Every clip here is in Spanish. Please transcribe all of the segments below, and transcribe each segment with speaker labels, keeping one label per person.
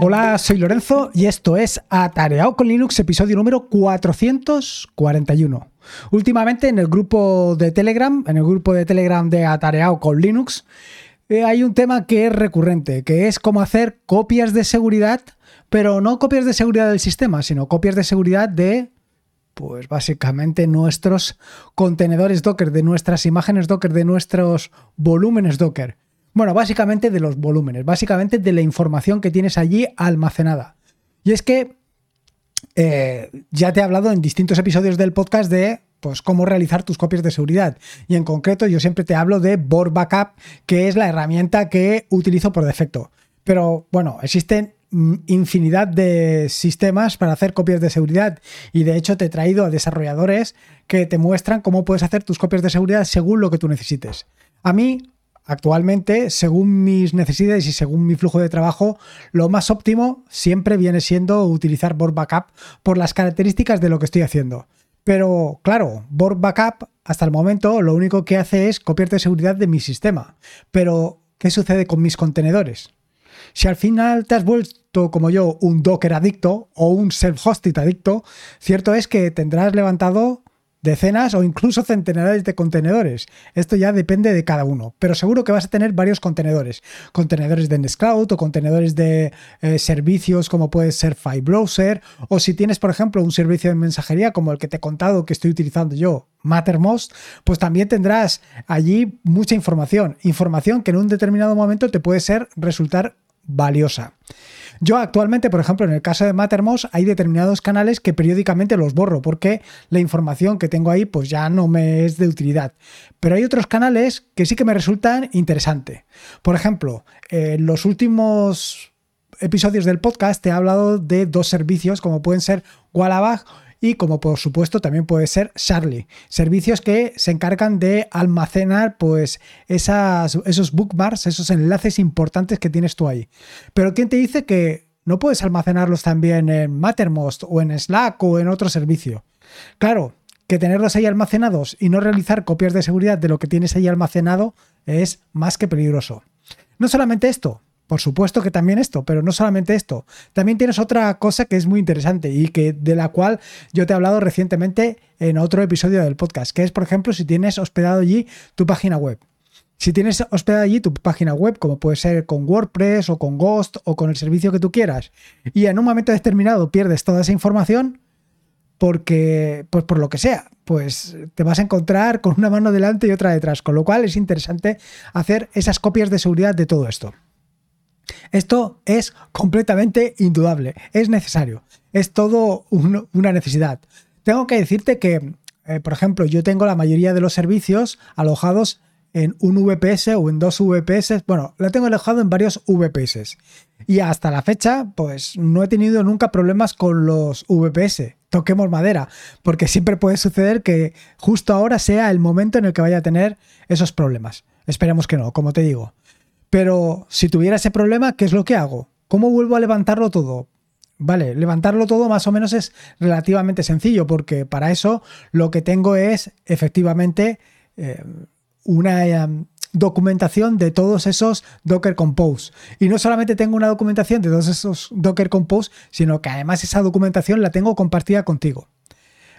Speaker 1: Hola, soy Lorenzo y esto es Atareado con Linux, episodio número 441. Últimamente en el grupo de Telegram, en el grupo de Telegram de Atareado con Linux, eh, hay un tema que es recurrente, que es cómo hacer copias de seguridad, pero no copias de seguridad del sistema, sino copias de seguridad de, pues básicamente nuestros contenedores Docker, de nuestras imágenes Docker, de nuestros volúmenes Docker. Bueno, básicamente de los volúmenes, básicamente de la información que tienes allí almacenada. Y es que eh, ya te he hablado en distintos episodios del podcast de pues, cómo realizar tus copias de seguridad. Y en concreto yo siempre te hablo de Board Backup, que es la herramienta que utilizo por defecto. Pero bueno, existen mm, infinidad de sistemas para hacer copias de seguridad y de hecho te he traído a desarrolladores que te muestran cómo puedes hacer tus copias de seguridad según lo que tú necesites. A mí Actualmente, según mis necesidades y según mi flujo de trabajo, lo más óptimo siempre viene siendo utilizar Board Backup por las características de lo que estoy haciendo. Pero claro, Board Backup hasta el momento lo único que hace es copiar de seguridad de mi sistema. Pero, ¿qué sucede con mis contenedores? Si al final te has vuelto como yo un Docker adicto o un self-hosted adicto, cierto es que tendrás levantado decenas o incluso centenares de contenedores. Esto ya depende de cada uno, pero seguro que vas a tener varios contenedores. Contenedores de Nextcloud o contenedores de eh, servicios como puede ser FileBrowser o si tienes, por ejemplo, un servicio de mensajería como el que te he contado que estoy utilizando yo, Mattermost, pues también tendrás allí mucha información, información que en un determinado momento te puede ser resultar valiosa. Yo actualmente, por ejemplo, en el caso de Mattermost, hay determinados canales que periódicamente los borro porque la información que tengo ahí pues ya no me es de utilidad. Pero hay otros canales que sí que me resultan interesantes. Por ejemplo, en los últimos episodios del podcast te he hablado de dos servicios como pueden ser Wallabag y como por supuesto también puede ser Charlie, servicios que se encargan de almacenar pues esas, esos bookmarks, esos enlaces importantes que tienes tú ahí. Pero ¿quién te dice que no puedes almacenarlos también en Mattermost o en Slack o en otro servicio? Claro, que tenerlos ahí almacenados y no realizar copias de seguridad de lo que tienes ahí almacenado es más que peligroso. No solamente esto, por supuesto que también esto, pero no solamente esto. También tienes otra cosa que es muy interesante y que de la cual yo te he hablado recientemente en otro episodio del podcast, que es, por ejemplo, si tienes hospedado allí tu página web. Si tienes hospedado allí tu página web, como puede ser con WordPress o con Ghost o con el servicio que tú quieras, y en un momento determinado pierdes toda esa información, porque, pues por lo que sea, pues te vas a encontrar con una mano delante y otra detrás, con lo cual es interesante hacer esas copias de seguridad de todo esto. Esto es completamente indudable, es necesario, es todo una necesidad. Tengo que decirte que, eh, por ejemplo, yo tengo la mayoría de los servicios alojados en un VPS o en dos VPS. Bueno, la tengo alojado en varios VPS. Y hasta la fecha, pues no he tenido nunca problemas con los VPS. Toquemos madera, porque siempre puede suceder que justo ahora sea el momento en el que vaya a tener esos problemas. Esperemos que no, como te digo. Pero si tuviera ese problema, ¿qué es lo que hago? ¿Cómo vuelvo a levantarlo todo? Vale, levantarlo todo más o menos es relativamente sencillo porque para eso lo que tengo es efectivamente eh, una em, documentación de todos esos Docker Compose. Y no solamente tengo una documentación de todos esos Docker Compose, sino que además esa documentación la tengo compartida contigo.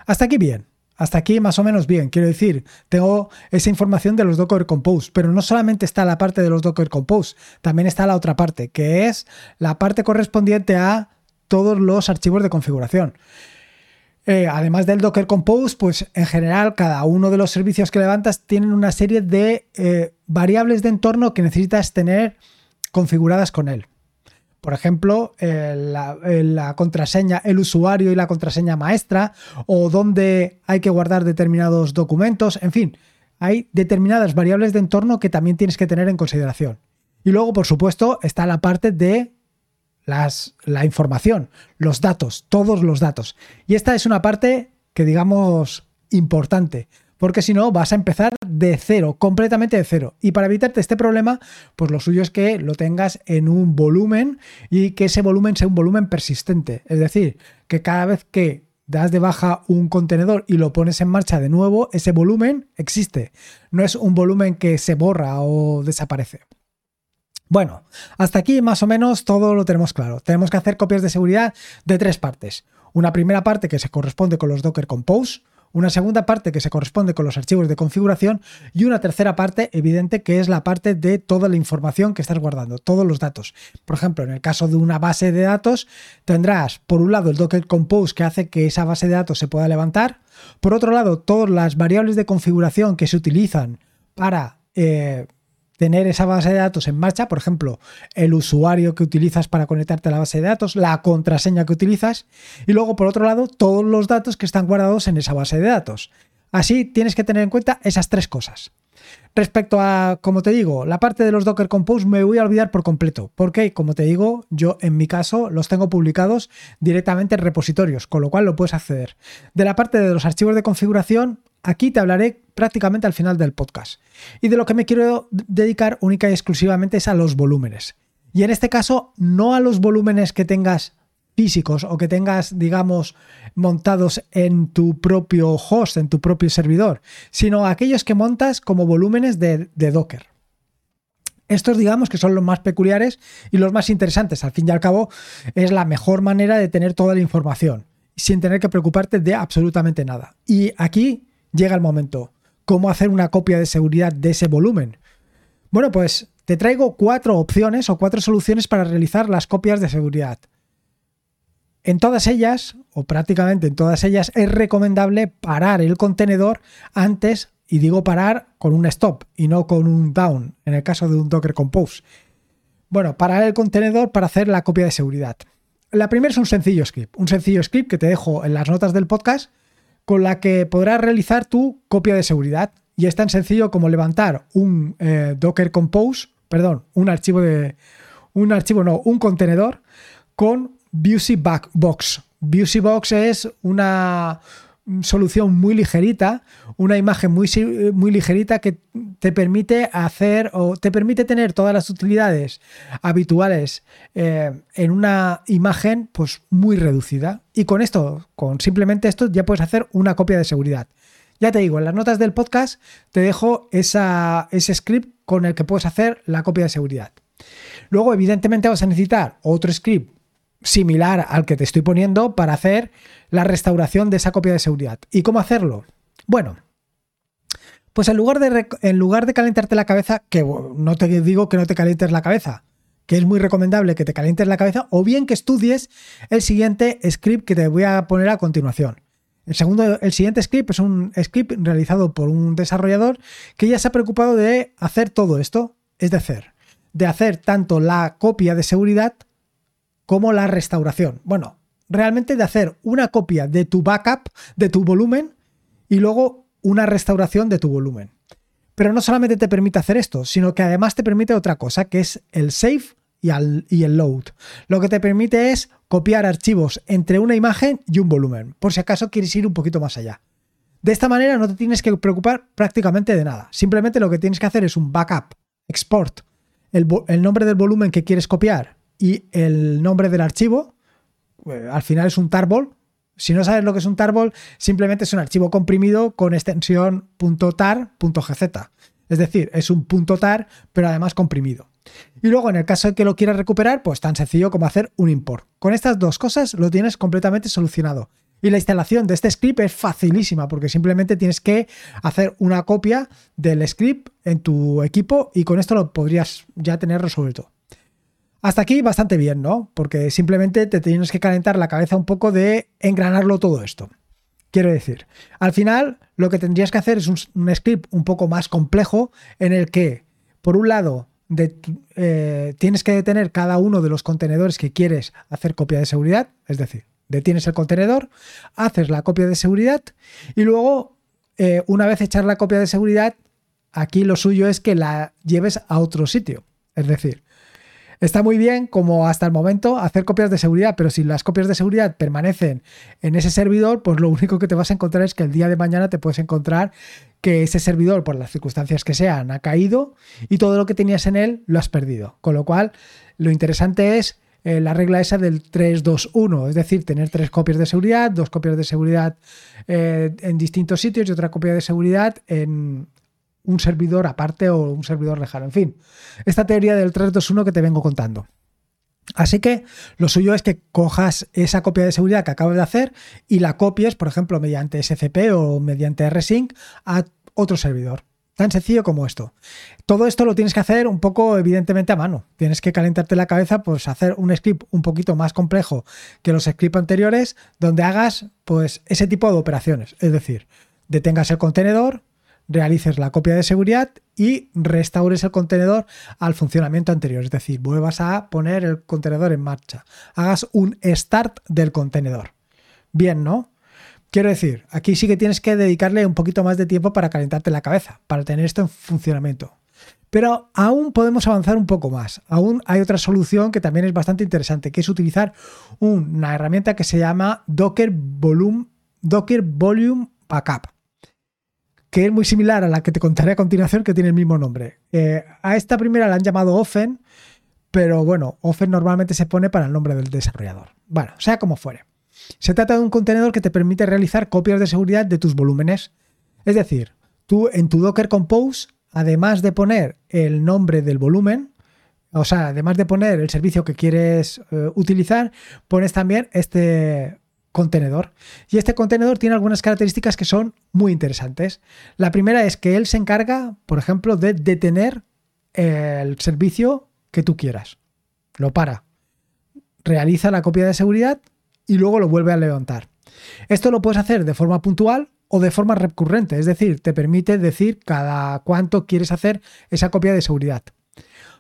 Speaker 1: Hasta aquí bien. Hasta aquí más o menos bien. Quiero decir, tengo esa información de los Docker Compose, pero no solamente está la parte de los Docker Compose, también está la otra parte, que es la parte correspondiente a todos los archivos de configuración. Eh, además del Docker Compose, pues en general cada uno de los servicios que levantas tienen una serie de eh, variables de entorno que necesitas tener configuradas con él. Por ejemplo, eh, la, contraseña, el usuario y la contraseña maestra, o dónde hay que guardar determinados documentos, en fin, hay determinadas variables de entorno que también tienes que tener en consideración. Y luego, por supuesto, está la parte de las, la información, los datos, todos los datos. Y esta es una parte que digamos importante, porque si no vas a empezar de cero, completamente de cero. Y para evitarte este problema, pues lo suyo es que lo tengas en un volumen y que ese volumen sea un volumen persistente. Es decir, que cada vez que das de baja un contenedor y lo pones en marcha de nuevo, ese volumen existe. No es un volumen que se borra o desaparece. Bueno, hasta aquí más o menos todo lo tenemos claro. Tenemos que hacer copias de seguridad de tres partes. Una primera parte que se corresponde con los Docker Compose, una segunda parte que se corresponde con los archivos de configuración y una tercera parte evidente que es la parte de toda la información que estás guardando, todos los datos. Por ejemplo, en el caso de una base de datos tendrás por un lado el Docker Compose que hace que esa base de datos se pueda levantar, por otro lado todas las variables de configuración que se utilizan para... Eh, tener esa base de datos en marcha, por ejemplo, el usuario que utilizas para conectarte a la base de datos, la contraseña que utilizas y luego, por otro lado, todos los datos que están guardados en esa base de datos. Así tienes que tener en cuenta esas tres cosas. Respecto a, como te digo, la parte de los Docker Compose me voy a olvidar por completo, porque, como te digo, yo en mi caso los tengo publicados directamente en repositorios, con lo cual lo puedes acceder. De la parte de los archivos de configuración, aquí te hablaré prácticamente al final del podcast. Y de lo que me quiero dedicar única y exclusivamente es a los volúmenes. Y en este caso, no a los volúmenes que tengas físicos o que tengas, digamos, montados en tu propio host, en tu propio servidor, sino a aquellos que montas como volúmenes de, de Docker. Estos digamos que son los más peculiares y los más interesantes. Al fin y al cabo es la mejor manera de tener toda la información sin tener que preocuparte de absolutamente nada. Y aquí llega el momento. ¿Cómo hacer una copia de seguridad de ese volumen? Bueno, pues te traigo cuatro opciones o cuatro soluciones para realizar las copias de seguridad. En todas ellas, o prácticamente en todas ellas, es recomendable parar el contenedor antes, y digo parar con un stop y no con un down, en el caso de un Docker Compose. Bueno, parar el contenedor para hacer la copia de seguridad. La primera es un sencillo script, un sencillo script que te dejo en las notas del podcast con la que podrás realizar tu copia de seguridad. Y es tan sencillo como levantar un eh, Docker Compose, perdón, un archivo de. Un archivo, no, un contenedor con Busy Box. Box es una solución muy ligerita, una imagen muy, muy ligerita que te permite hacer o te permite tener todas las utilidades habituales eh, en una imagen pues muy reducida. Y con esto, con simplemente esto, ya puedes hacer una copia de seguridad. Ya te digo, en las notas del podcast te dejo esa, ese script con el que puedes hacer la copia de seguridad. Luego, evidentemente, vas a necesitar otro script similar al que te estoy poniendo para hacer la restauración de esa copia de seguridad. ¿Y cómo hacerlo? Bueno, pues en lugar de, en lugar de calentarte la cabeza, que no te digo que no te calientes la cabeza, que es muy recomendable que te calientes la cabeza, o bien que estudies el siguiente script que te voy a poner a continuación. El, segundo, el siguiente script es un script realizado por un desarrollador que ya se ha preocupado de hacer todo esto, es decir, de hacer tanto la copia de seguridad como la restauración. Bueno, realmente de hacer una copia de tu backup, de tu volumen, y luego una restauración de tu volumen. Pero no solamente te permite hacer esto, sino que además te permite otra cosa, que es el save y, el load. Lo que te permite es copiar archivos entre una imagen y un volumen, por si acaso quieres ir un poquito más allá. De esta manera no te tienes que preocupar prácticamente de nada. Simplemente lo que tienes que hacer es un backup, export, el nombre del volumen que quieres copiar y el nombre del archivo, eh, al final es un tarbol. Si no sabes lo que es un tarbol, simplemente es un archivo comprimido con extensión .tar.gz. Es decir, es un .tar, pero además comprimido. Y luego, en el caso de que lo quieras recuperar, pues tan sencillo como hacer un import. Con estas dos cosas lo tienes completamente solucionado. Y la instalación de este script es facilísima porque simplemente tienes que hacer una copia del script en tu equipo y con esto lo podrías ya tener resuelto. Hasta aquí bastante bien, ¿no? Porque simplemente te tienes que calentar la cabeza un poco de engranarlo todo esto. Quiero decir, al final lo que tendrías que hacer es un, script un poco más complejo en el que, por un lado, eh, tienes que detener cada uno de los contenedores que quieres hacer copia de seguridad, es decir, detienes el contenedor, haces la copia de seguridad y luego, eh, una vez echar la copia de seguridad, aquí lo suyo es que la lleves a otro sitio. Es decir, Está muy bien como hasta el momento hacer copias de seguridad, pero si las copias de seguridad permanecen en ese servidor, pues lo único que te vas a encontrar es que el día de mañana te puedes encontrar que ese servidor, por las circunstancias que sean, ha caído y todo lo que tenías en él lo has perdido. Con lo cual, lo interesante es eh, la regla esa del 3-2-1, es decir, tener tres copias de seguridad, dos copias de seguridad eh, en distintos sitios y otra copia de seguridad en, un servidor aparte o un servidor lejano. En fin, esta teoría del 321 que te vengo contando. Así que lo suyo es que cojas esa copia de seguridad que acabas de hacer y la copies, por ejemplo, mediante SCP o mediante RSync a otro servidor. Tan sencillo como esto. Todo esto lo tienes que hacer un poco, evidentemente, a mano. Tienes que calentarte la cabeza, pues hacer un script un poquito más complejo que los scripts anteriores, donde hagas pues ese tipo de operaciones. Es decir, detengas el contenedor, realices la copia de seguridad y restaures el contenedor al funcionamiento anterior. Es decir, vuelvas a poner el contenedor en marcha. Hagas un start del contenedor. Bien, ¿no? Quiero decir, aquí sí que tienes que dedicarle un poquito más de tiempo para calentarte la cabeza, para tener esto en funcionamiento. Pero aún podemos avanzar un poco más. Aún hay otra solución que también es bastante interesante, que es utilizar una herramienta que se llama Docker Volume, Docker Volume Backup, que es muy similar a la que te contaré a continuación, que tiene el mismo nombre. Eh, a esta primera la han llamado Offen, pero bueno, Offen normalmente se pone para el nombre del desarrollador. Bueno, sea como fuere. Se trata de un contenedor que te permite realizar copias de seguridad de tus volúmenes. Es decir, tú en tu Docker Compose, además de poner el nombre del volumen, o sea, además de poner el servicio que quieres eh, utilizar, pones también este contenedor. Y este contenedor tiene algunas características que son muy interesantes. La primera es que él se encarga, por ejemplo, de detener el servicio que tú quieras. Lo para. Realiza la copia de seguridad y luego lo vuelve a levantar. Esto lo puedes hacer de forma puntual o de forma recurrente, es decir, te permite decir cada cuánto quieres hacer esa copia de seguridad.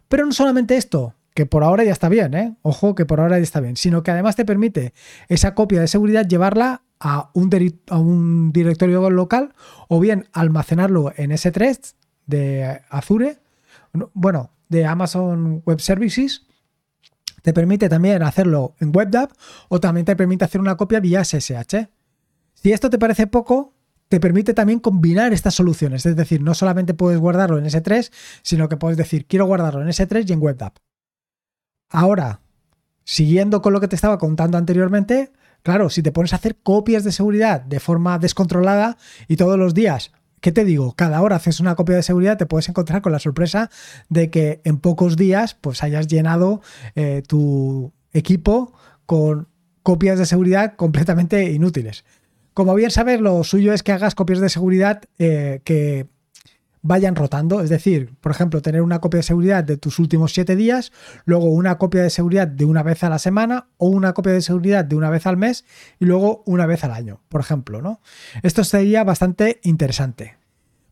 Speaker 1: Pero no solamente esto, que por ahora ya está bien, ¿eh? ojo que por ahora ya está bien, sino que además te permite esa copia de seguridad llevarla a un, directorio local o bien almacenarlo en S3 de Azure, bueno, de Amazon Web Services te permite también hacerlo en WebDAV o también te permite hacer una copia vía SSH. Si esto te parece poco, te permite también combinar estas soluciones. Es decir, no solamente puedes guardarlo en S3, sino que puedes decir, quiero guardarlo en S3 y en WebDAV. Ahora, siguiendo con lo que te estaba contando anteriormente, claro, si te pones a hacer copias de seguridad de forma descontrolada y todos los días ¿qué te digo? Cada hora haces una copia de seguridad, te puedes encontrar con la sorpresa de que en pocos días pues hayas llenado eh, tu equipo con copias de seguridad completamente inútiles. Como bien sabes, lo suyo es que hagas copias de seguridad eh, que vayan rotando. Es decir, por ejemplo, tener una copia de seguridad de tus últimos siete días, luego una copia de seguridad de una vez a la semana o una copia de seguridad de una vez al mes y luego una vez al año, por ejemplo. ¿no? Esto sería bastante interesante.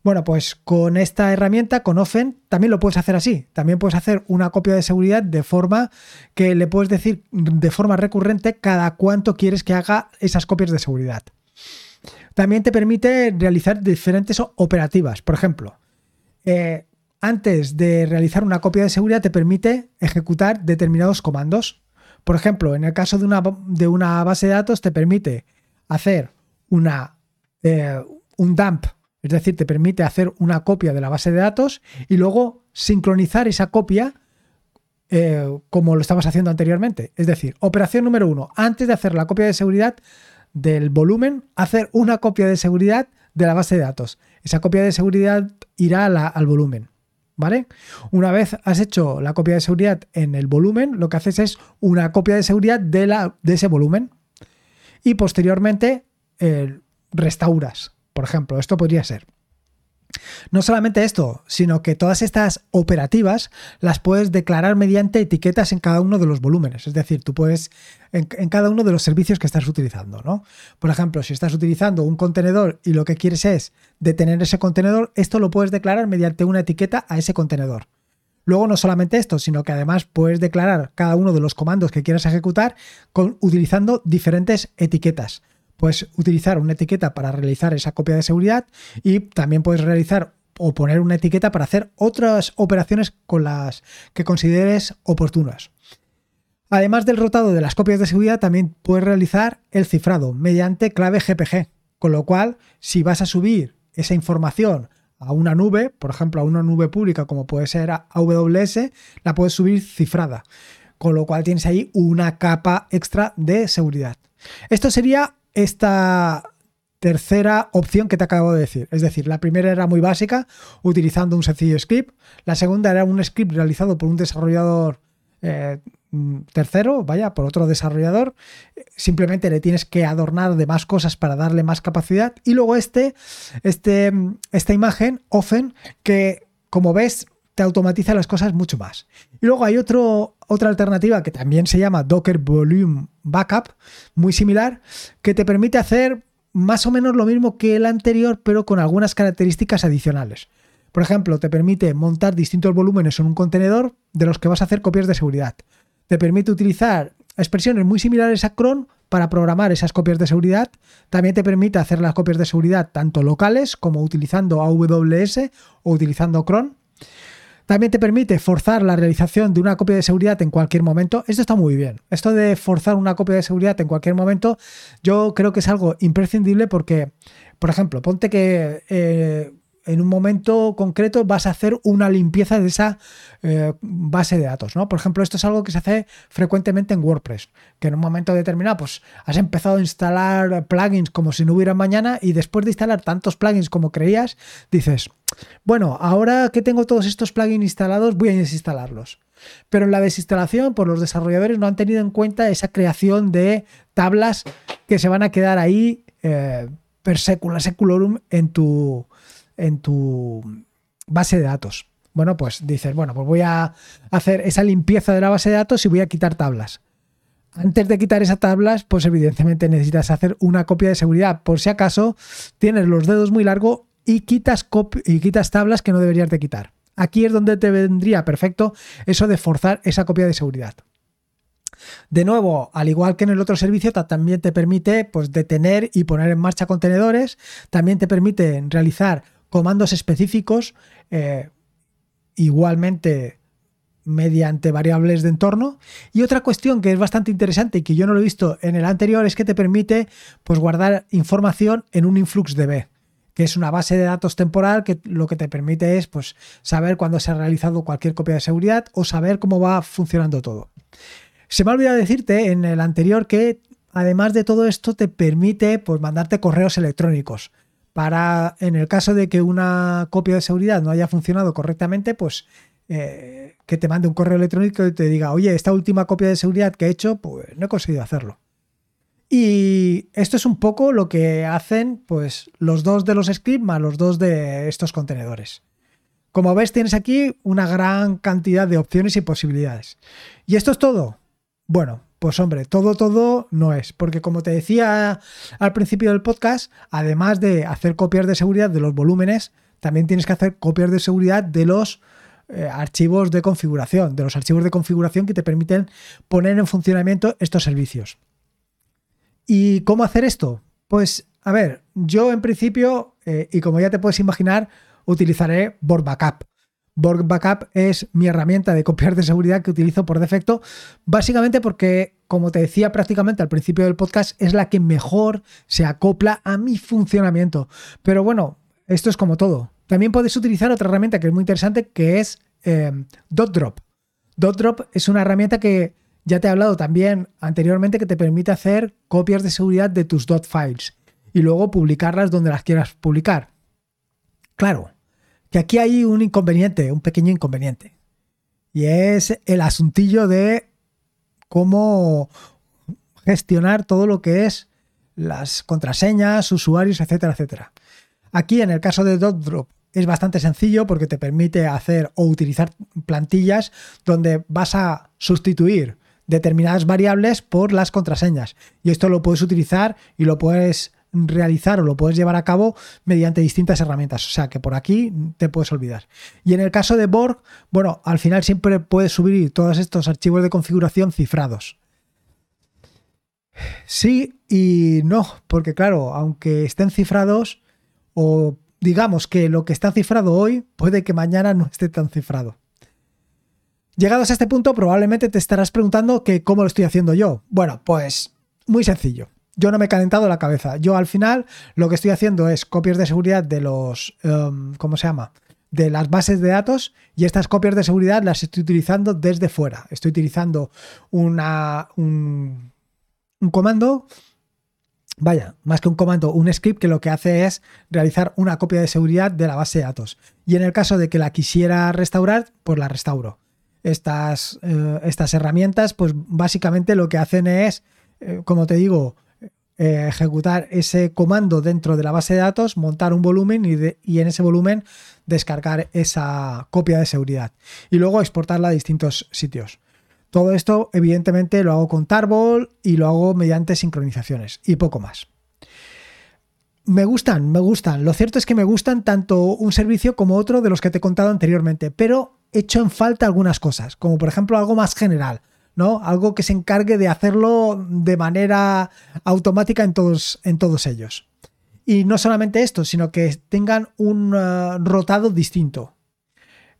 Speaker 1: Bueno, pues con esta herramienta, con Offen, también lo puedes hacer así. También puedes hacer una copia de seguridad de forma que le puedes decir de forma recurrente cada cuánto quieres que haga esas copias de seguridad. También te permite realizar diferentes operativas. Por ejemplo, eh, antes de realizar una copia de seguridad te permite ejecutar determinados comandos. Por ejemplo, en el caso de una, de una base de datos te permite hacer una, eh, un dump, es decir, te permite hacer una copia de la base de datos y luego sincronizar esa copia eh, como lo estabas haciendo anteriormente. Es decir, operación número uno, antes de hacer la copia de seguridad, del volumen, hacer una copia de seguridad de la base de datos. Esa copia de seguridad irá al volumen. ¿Vale? Una vez has hecho la copia de seguridad en el volumen, lo que haces es una copia de seguridad de, la, de ese volumen. Y posteriormente eh, restauras. Por ejemplo, esto podría ser no solamente esto, sino que todas estas operativas las puedes declarar mediante etiquetas en cada uno de los volúmenes. Es decir, tú puedes en, cada uno de los servicios que estás utilizando. ¿no? Por ejemplo, si estás utilizando un contenedor y lo que quieres es detener ese contenedor, esto lo puedes declarar mediante una etiqueta a ese contenedor. Luego no solamente esto, sino que además puedes declarar cada uno de los comandos que quieras ejecutar utilizando diferentes etiquetas puedes utilizar una etiqueta para realizar esa copia de seguridad y también puedes realizar o poner una etiqueta para hacer otras operaciones con las que consideres oportunas. Además del rotado de las copias de seguridad, también puedes realizar el cifrado mediante clave GPG, con lo cual si vas a subir esa información a una nube, por ejemplo a una nube pública como puede ser AWS, la puedes subir cifrada, con lo cual tienes ahí una capa extra de seguridad. Esto sería esta tercera opción que te acabo de decir. Es decir, la primera era muy básica, utilizando un sencillo script. La segunda era un script realizado por un desarrollador eh, tercero, vaya, por otro desarrollador. Simplemente le tienes que adornar de más cosas para darle más capacidad. Y luego este, este, esta imagen, Ofen, que como ves te automatiza las cosas mucho más. Y luego hay otro, otra alternativa que también se llama Docker Volume Backup, muy similar, que te permite hacer más o menos lo mismo que el anterior, pero con algunas características adicionales. Por ejemplo, te permite montar distintos volúmenes en un contenedor de los que vas a hacer copias de seguridad. Te permite utilizar expresiones muy similares a cron para programar esas copias de seguridad. También te permite hacer las copias de seguridad tanto locales como utilizando AWS o utilizando cron. También te permite forzar la realización de una copia de seguridad en cualquier momento. Esto está muy bien. Esto de forzar una copia de seguridad en cualquier momento, yo creo que es algo imprescindible porque, por ejemplo, ponte que eh, en un momento concreto vas a hacer una limpieza de esa eh, base de datos, ¿no? Por ejemplo, esto es algo que se hace frecuentemente en WordPress, que en un momento determinado, pues has empezado a instalar plugins como si no hubiera mañana y después de instalar tantos plugins como creías, dices, bueno, ahora que tengo todos estos plugins instalados, voy a desinstalarlos. Pero en la desinstalación, pues los desarrolladores no han tenido en cuenta esa creación de tablas que se van a quedar ahí eh, per secula seculorum en tu, en tu base de datos. Bueno, pues dices, bueno, pues voy a hacer esa limpieza de la base de datos y voy a quitar tablas. Antes de quitar esas tablas, pues evidentemente necesitas hacer una copia de seguridad. Por si acaso tienes los dedos muy largos y quitas, y quitas tablas que no deberías de quitar. Aquí es donde te vendría perfecto eso de forzar esa copia de seguridad. De nuevo, al igual que en el otro servicio, también te permite pues, detener y poner en marcha contenedores. También te permite realizar comandos específicos, eh, igualmente mediante variables de entorno. Y otra cuestión que es bastante interesante y que yo no lo he visto en el anterior es que te permite pues, guardar información en un InfluxDB que es una base de datos temporal que lo que te permite es pues, saber cuándo se ha realizado cualquier copia de seguridad o saber cómo va funcionando todo. Se me ha olvidado decirte en el anterior que además de todo esto te permite pues, mandarte correos electrónicos para, en el caso de que una copia de seguridad no haya funcionado correctamente, pues eh, que te mande un correo electrónico y te diga, oye, esta última copia de seguridad que he hecho, pues no he conseguido hacerlo. Y esto es un poco lo que hacen pues los dos de los scripts más los dos de estos contenedores. Como ves, tienes aquí una gran cantidad de opciones y posibilidades. ¿Y esto es todo? Bueno, pues hombre, todo, todo no es, porque como te decía al principio del podcast, además de hacer copias de seguridad de los volúmenes, también tienes que hacer copias de seguridad de los eh, archivos de configuración, de los archivos de configuración que te permiten poner en funcionamiento estos servicios. ¿Y cómo hacer esto? Pues, a ver, yo en principio, eh, y como ya te puedes imaginar, utilizaré Borg Backup. Borg Backup es mi herramienta de copiar de seguridad que utilizo por defecto, básicamente porque, como te decía prácticamente al principio del podcast, es la que mejor se acopla a mi funcionamiento. Pero bueno, esto es como todo. También puedes utilizar otra herramienta que es muy interesante, que es eh, DotDrop. DotDrop es una herramienta que ya te he hablado también anteriormente que te permite hacer copias de seguridad de tus dot files y luego publicarlas donde las quieras publicar. Claro, que aquí hay un inconveniente, un pequeño inconveniente. Y es el asuntillo de cómo gestionar todo lo que es las contraseñas, usuarios, etcétera, etcétera. Aquí en el caso de DotDrop es bastante sencillo porque te permite hacer o utilizar plantillas donde vas a sustituir determinadas variables por las contraseñas. Y esto lo puedes utilizar y lo puedes realizar o lo puedes llevar a cabo mediante distintas herramientas. O sea que por aquí te puedes olvidar. Y en el caso de Borg, bueno, al final siempre puedes subir todos estos archivos de configuración cifrados. Sí y no, porque claro, aunque estén cifrados o digamos que lo que está cifrado hoy puede que mañana no esté tan cifrado. Llegados a este punto, probablemente te estarás preguntando que cómo lo estoy haciendo yo. Bueno, pues muy sencillo yo no me he calentado la cabeza. Yo al final lo que estoy haciendo es copias de seguridad de los, em, ¿cómo se llama? De las bases de datos y estas copias de seguridad las estoy utilizando desde fuera. Estoy utilizando una, un, un comando Vaya, más que un comando, un script que lo que hace es realizar una copia de seguridad de la base de datos. Y en el caso de que la quisiera restaurar, pues la restauro. Estas, eh, estas herramientas, pues básicamente lo que hacen es, eh, como te digo, eh, ejecutar ese comando dentro de la base de datos, montar un volumen y, en ese volumen descargar esa copia de seguridad y luego exportarla a distintos sitios. Todo esto, evidentemente, lo hago con Tarball y lo hago mediante sincronizaciones y poco más. Me gustan, me gustan. Lo cierto es que me gustan tanto un servicio como otro de los que te he contado anteriormente, pero echo en falta algunas cosas, como por ejemplo algo más general, ¿no? Algo que se encargue de hacerlo de manera automática en todos, en todos ellos. Y no solamente esto, sino que tengan un uh, rotado distinto.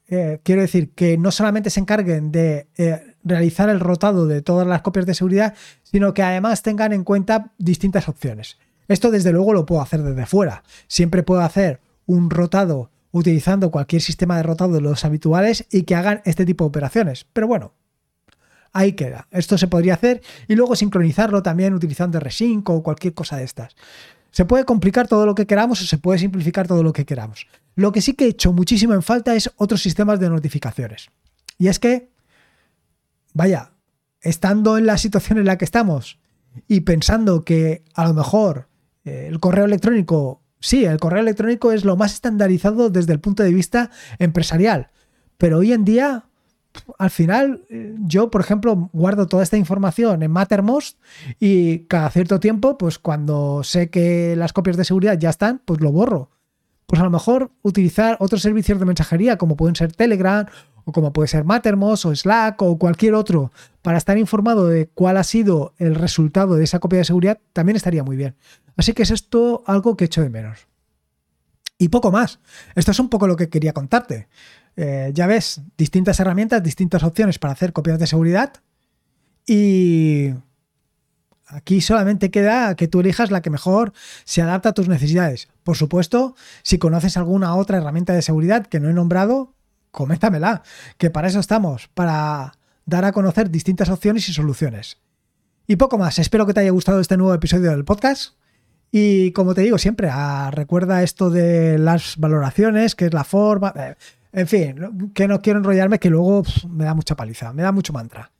Speaker 1: Eh, quiero decir que no solamente se encarguen de eh, realizar el rotado de todas las copias de seguridad, sino que además tengan en cuenta distintas opciones. Esto desde luego lo puedo hacer desde fuera. Siempre puedo hacer un rotado utilizando cualquier sistema de rotado de los habituales y que hagan este tipo de operaciones. Pero bueno, ahí queda. Esto se podría hacer y luego sincronizarlo también utilizando Resync o cualquier cosa de estas. Se puede complicar todo lo que queramos o se puede simplificar todo lo que queramos. Lo que sí que he hecho muchísimo en falta es otros sistemas de notificaciones. Y es que, vaya, estando en la situación en la que estamos y pensando que a lo mejor eh, el correo electrónico, sí, el correo electrónico es lo más estandarizado desde el punto de vista empresarial, pero hoy en día al final, eh, yo, por ejemplo, guardo toda esta información en Mattermost y cada cierto tiempo, pues cuando sé que las copias de seguridad ya están, pues lo borro. Pues a lo mejor utilizar otros servicios de mensajería como pueden ser Telegram o como puede ser Mattermost o Slack o cualquier otro para estar informado de cuál ha sido el resultado de esa copia de seguridad también estaría muy bien. Así que es esto algo que echo de menos. Y poco más. Esto es un poco lo que quería contarte. Eh, ya ves, distintas herramientas, distintas opciones para hacer copias de seguridad. Y aquí solamente queda que tú elijas la que mejor se adapta a tus necesidades. Por supuesto, si conoces alguna otra herramienta de seguridad que no he nombrado, coméntamela, que para eso estamos, para dar a conocer distintas opciones y soluciones. Y poco más, espero que te haya gustado este nuevo episodio del podcast. Y como te digo siempre, ah, recuerda esto de las valoraciones, que es la forma. Eh, en fin, que no quiero enrollarme, que luego me da mucha paliza, me da mucho mantra.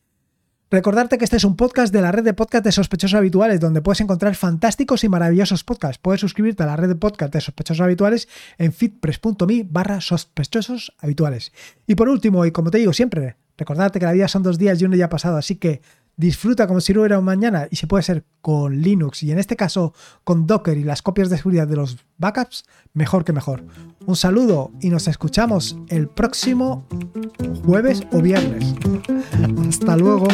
Speaker 1: Recordarte que este es un podcast de la red de podcast de sospechosos habituales, donde puedes encontrar fantásticos y maravillosos podcasts. Puedes suscribirte a la red de podcast de sospechosos habituales en fitpress.me barra sospechosos habituales. Y por último, y como te digo siempre, recordarte que la vida son dos días y uno ya ha pasado, así que disfruta como si no hubiera un mañana y si puede ser con Linux y en este caso con Docker y las copias de seguridad de los backups, mejor que mejor. Un saludo y nos escuchamos el próximo jueves o viernes. Hasta luego.